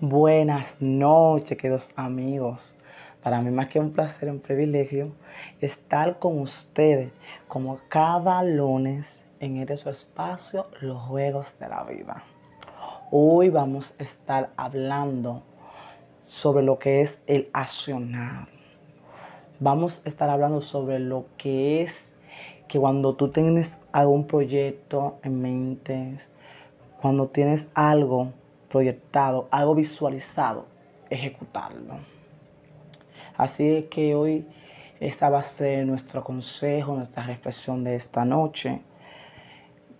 Buenas noches, queridos amigos. Para mí más que un placer, un privilegio estar con ustedes como cada lunes en este su espacio, los juegos de la vida. Hoy vamos a estar hablando sobre lo que es el accionar. Vamos a estar hablando sobre lo que es que cuando tú tienes algún proyecto en mente, cuando tienes algo proyectado, algo visualizado, ejecutarlo. Así que hoy esta va a ser nuestro consejo, nuestra reflexión de esta noche.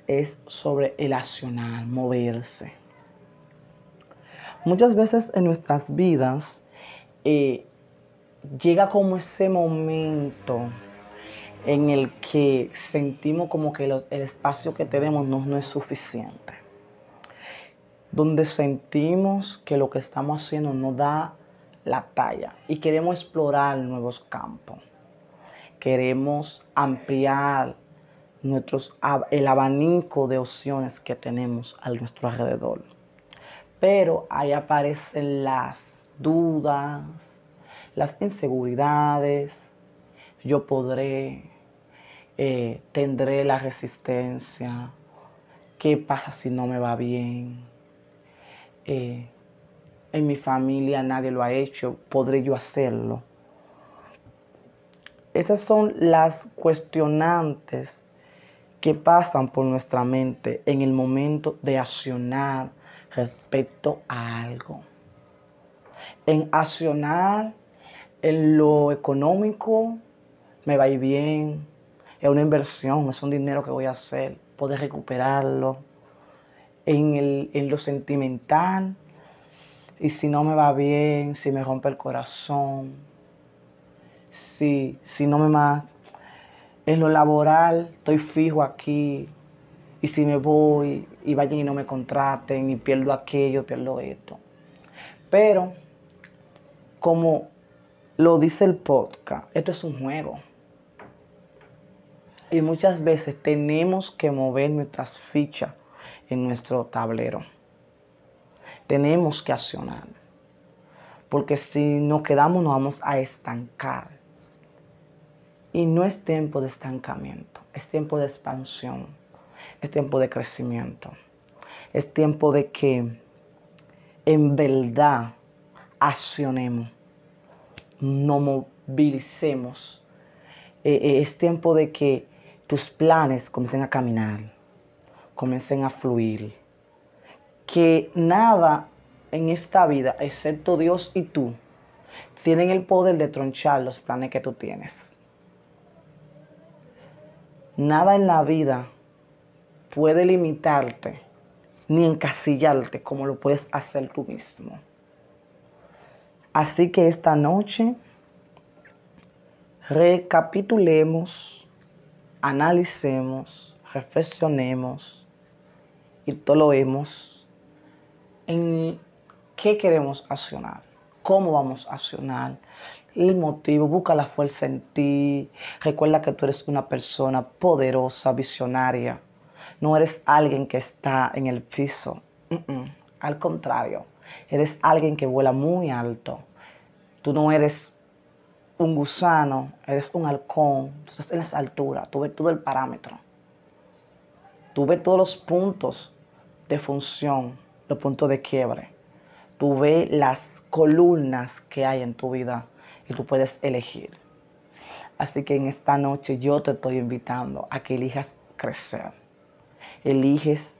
Es sobre el accionar, moverse. Muchas veces en nuestras vidas eh, llega como ese momento en el que sentimos como que el espacio que tenemos no, es suficiente. Donde sentimos que lo que estamos haciendo no da la talla y queremos explorar nuevos campos. Queremos ampliar nuestros, el abanico de opciones que tenemos a nuestro alrededor. Pero ahí aparecen las dudas, las inseguridades, yo podré, eh, tendré la resistencia, qué pasa si no me va bien, eh, en mi familia nadie lo ha hecho, podré yo hacerlo. Esas son las cuestionantes que pasan por nuestra mente en el momento de accionar respecto a algo. En accionar en lo económico, me va bien, es una inversión, es un dinero que voy a hacer, poder recuperarlo. En, el, en lo sentimental, y si no me va bien, si me rompe el corazón, si, si no me va, en lo laboral estoy fijo aquí, y si me voy y vayan y no me contraten y pierdo aquello, pierdo esto. Pero, como lo dice el podcast, esto es un juego. Y muchas veces tenemos que mover nuestras fichas en nuestro tablero. Tenemos que accionar. Porque si nos quedamos nos vamos a estancar. Y no es tiempo de estancamiento, es tiempo de expansión, es tiempo de crecimiento. Es tiempo de que en verdad accionemos, no movilicemos. Eh, eh, es tiempo de que tus planes comiencen a caminar, comiencen a fluir. Que nada en esta vida, excepto Dios y tú, tienen el poder de tronchar los planes que tú tienes. Nada en la vida puede limitarte ni encasillarte como lo puedes hacer tú mismo. Así que esta noche recapitulemos analicemos, reflexionemos y hemos en qué queremos accionar, cómo vamos a accionar, el motivo, busca la fuerza en ti, recuerda que tú eres una persona poderosa, visionaria, no eres alguien que está en el piso, al contrario, eres alguien que vuela muy alto, tú no eres un gusano, eres un halcón, tú estás en las alturas, tú ves todo el parámetro. Tú ves todos los puntos de función, los puntos de quiebre. Tú ves las columnas que hay en tu vida y tú puedes elegir. Así que en esta noche yo te estoy invitando a que elijas crecer. Eliges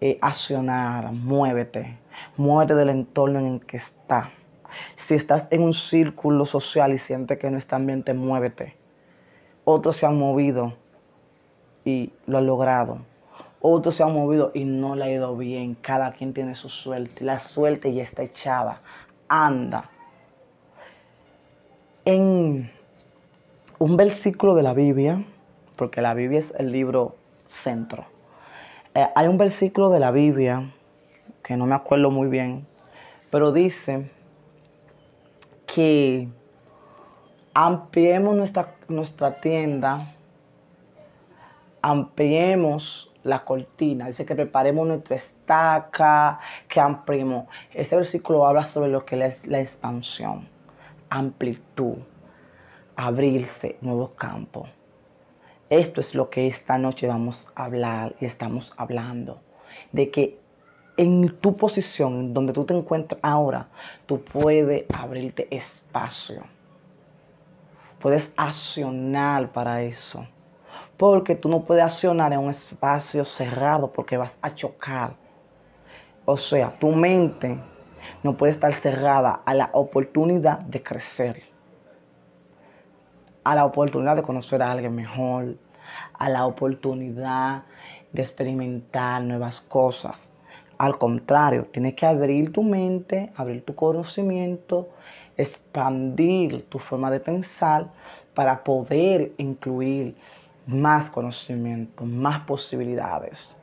eh, accionar, muévete, muévete del entorno en el que estás si estás en un círculo social y sientes que no está ambiente, muévete. Otros se han movido y lo han logrado. Otros se han movido y no le ha ido bien. Cada quien tiene su suerte. La suerte ya está echada. Anda. En un versículo de la Biblia, porque la Biblia es el libro centro. Eh, hay un versículo de la Biblia que no me acuerdo muy bien, pero dice que ampliemos nuestra, nuestra tienda ampliemos la cortina, dice que preparemos nuestra estaca, que ampliemos. Este versículo habla sobre lo que es la expansión, amplitud, abrirse, nuevos campos. Esto es lo que esta noche vamos a hablar y estamos hablando, de que en tu posición, donde tú te encuentras ahora, tú puedes abrirte espacio. Puedes accionar para eso. Porque tú no puedes accionar en un espacio cerrado porque vas a chocar. O sea, tu mente no puede estar cerrada a la oportunidad de crecer. A la oportunidad de conocer a alguien mejor. A la oportunidad de experimentar nuevas cosas. Al contrario, tienes que abrir tu mente, abrir tu conocimiento, expandir tu forma de pensar para poder incluir más conocimiento, más posibilidades.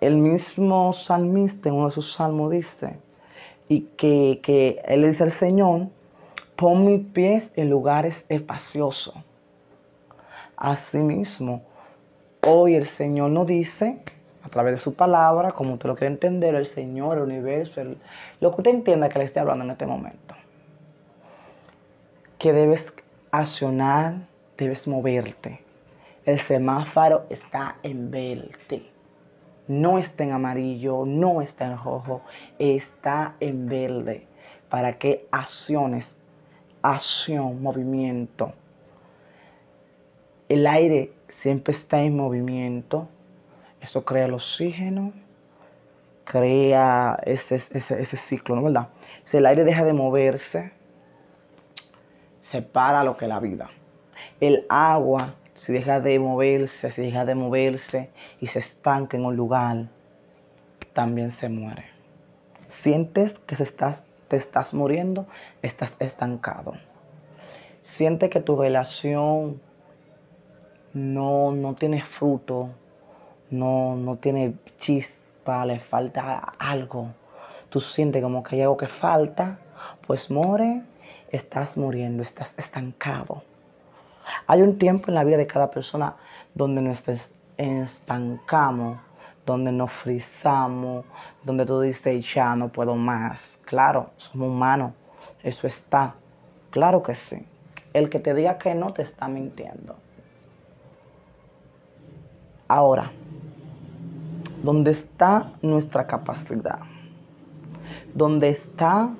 El mismo salmista en uno de sus salmos dice, y que, que él dice al Señor, pon mis pies en lugares espaciosos. Asimismo, hoy el Señor nos dice a través de su palabra, como usted lo quiere entender, el Señor, el universo, lo que usted entienda que le esté hablando en este momento. Que debes accionar, debes moverte. El semáforo está en verde. No está en amarillo, no está en rojo, está en verde. Para que acciones, acción, movimiento. El aire siempre está en movimiento eso crea el oxígeno, crea ese, ese, ciclo, ¿no verdad? Si el aire deja de moverse, se para lo que es la vida. El agua, si deja de moverse, si deja de moverse y se estanca en un lugar, también se muere. Sientes que estás, te estás muriendo, estás estancado. Sientes que tu relación no, no tiene fruto, no, no tiene chispa, le falta algo. Tú sientes como que hay algo que falta, pues more, estás muriendo, estás estancado. Hay un tiempo en la vida de cada persona donde nos estancamos, donde nos frizamos, donde tú dices, ya no puedo más. Claro, somos humanos, eso está. Claro que sí. El que te diga que no te está mintiendo. Ahora, ¿Dónde está nuestra capacidad? ¿Dónde está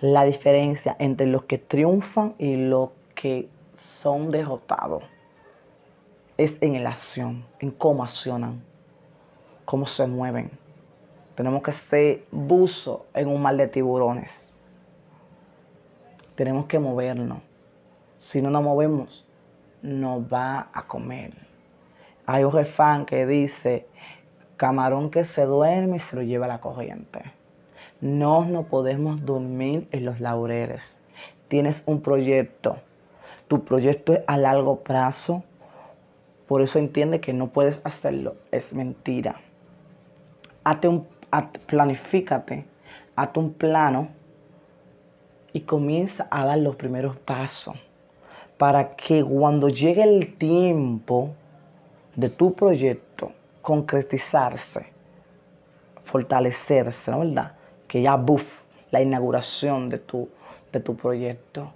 la diferencia entre los que triunfan y los que son derrotados? Es en la acción, en cómo accionan, cómo se mueven. Tenemos que ser buzo en un mar de tiburones. Tenemos que movernos. Si no nos movemos, nos va a comer. Hay un refán que dice, Camarón que se duerme y se lo lleva la corriente. No podemos dormir en los laureles. Tienes un proyecto. Tu proyecto es a largo plazo. Por eso entiende que no puedes hacerlo. Es mentira. Hazte un, planifícate. Hazte un plano y comienza a dar los primeros pasos para que cuando llegue el tiempo de tu proyecto concretizarse, fortalecerse, ¿no verdad? Que ya, buff, la inauguración de tu, de tu proyecto,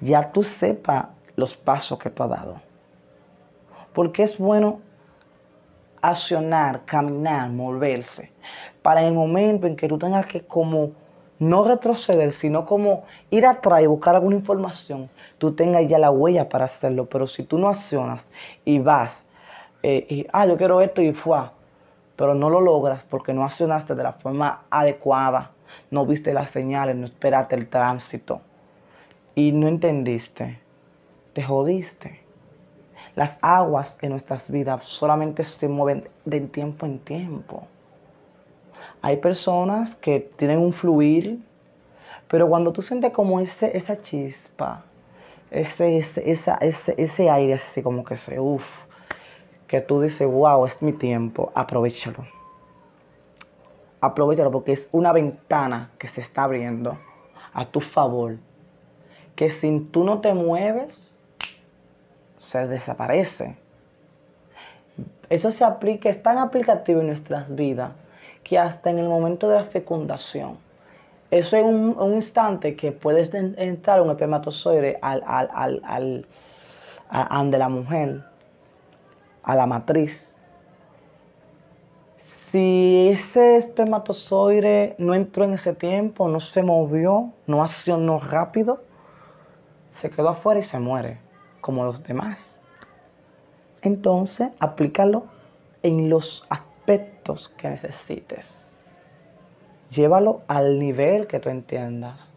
ya tú sepas los pasos que tú has dado. Porque es bueno accionar, caminar, moverse, para el momento en que tú tengas que como no retroceder, sino como ir atrás y buscar alguna información, tú tengas ya la huella para hacerlo. Pero si tú no accionas y vas eh, y, ah, yo quiero esto y fue, pero no lo logras porque no accionaste de la forma adecuada, no viste las señales, no esperaste el tránsito y no entendiste, te jodiste. Las aguas en nuestras vidas solamente se mueven de tiempo en tiempo. Hay personas que tienen un fluir, pero cuando tú sientes como ese, esa chispa, ese, ese, ese, ese aire así como que se, uff, que tú dices, wow, es mi tiempo, aprovechalo. Aprovechalo porque es una ventana que se está abriendo a tu favor. Que si tú no te mueves, se desaparece. Eso se aplica, es tan aplicativo en nuestras vidas que hasta en el momento de la fecundación, eso es un, instante que puedes entrar un espermatozoide al, al, al, al, de la mujer, a la matriz. Si ese espermatozoide no entró en ese tiempo, no se movió, no accionó rápido, se quedó afuera y se muere, como los demás. Entonces, aplícalo en los aspectos que necesites. Llévalo al nivel que tú entiendas.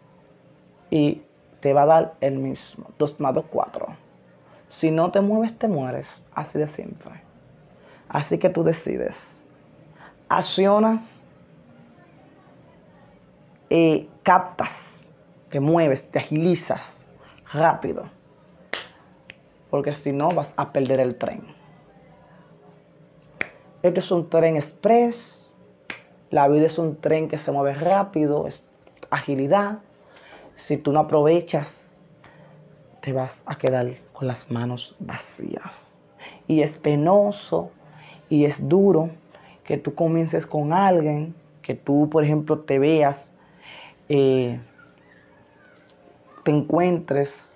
Y te va a dar el mismo. 2 más 2, 4. Si no te mueves, te mueres. Así de simple. Así que tú decides. Accionas y captas. Te mueves, te agilizas rápido porque si no vas a perder el tren. Esto es un tren express, la vida es un tren que se mueve rápido, es agilidad. Si tú no aprovechas, te vas a quedar con las manos vacías. Y es penoso y es duro que tú comiences con alguien, que tú, por ejemplo, te veas, eh, te encuentres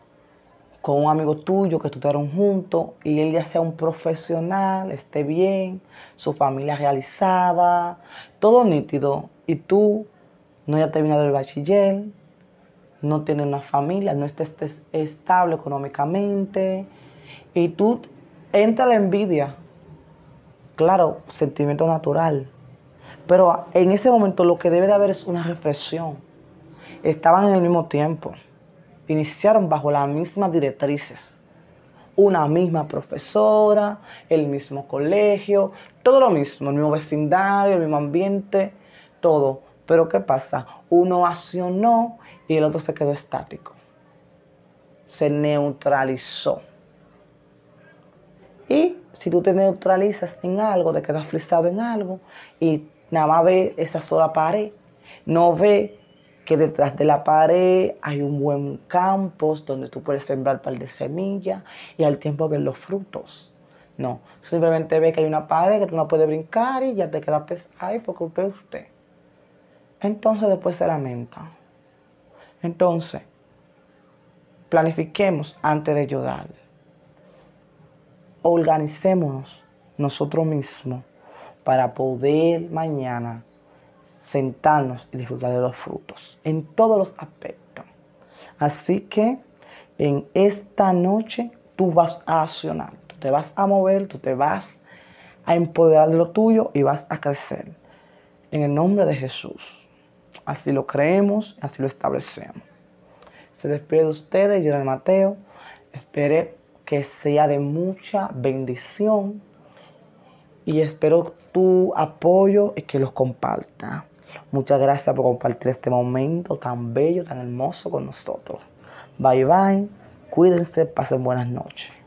con un amigo tuyo que estuvieron juntos y él ya sea un profesional, esté bien, su familia realizada, todo nítido, y tú no ya terminado el bachiller, no tienes una familia, no estés estable económicamente, y tú entra la envidia, claro, sentimiento natural, pero en ese momento lo que debe de haber es una reflexión. Estaban en el mismo tiempo iniciaron bajo las mismas directrices. Una misma profesora, el mismo colegio, todo lo mismo, el mismo vecindario, el mismo ambiente, todo. Pero ¿qué pasa? Uno accionó y el otro se quedó estático. Se neutralizó. Y si tú te neutralizas en algo, te quedas frisado en algo y nada más ve esa sola pared, no ve que detrás de la pared hay un buen campo donde tú puedes sembrar un par de semillas y al tiempo ver los frutos. No, simplemente ve que hay una pared que tú no puedes brincar y ya te quedaste ahí porque usted usted. Entonces después se lamenta. Entonces, planifiquemos antes de ayudar. Organicémonos nosotros mismos para poder mañana sentarnos y disfrutar de los frutos en todos los aspectos. Así que en esta noche tú vas a accionar, tú te vas a mover, tú te vas a empoderar de lo tuyo y vas a crecer. En el nombre de Jesús. Así lo creemos, así lo establecemos. Se despide de ustedes, Gerard Mateo. Espero que sea de mucha bendición y espero tu apoyo y que los comparta. Muchas gracias por compartir este momento tan bello, tan hermoso con nosotros. Bye bye, cuídense, pasen buenas noches.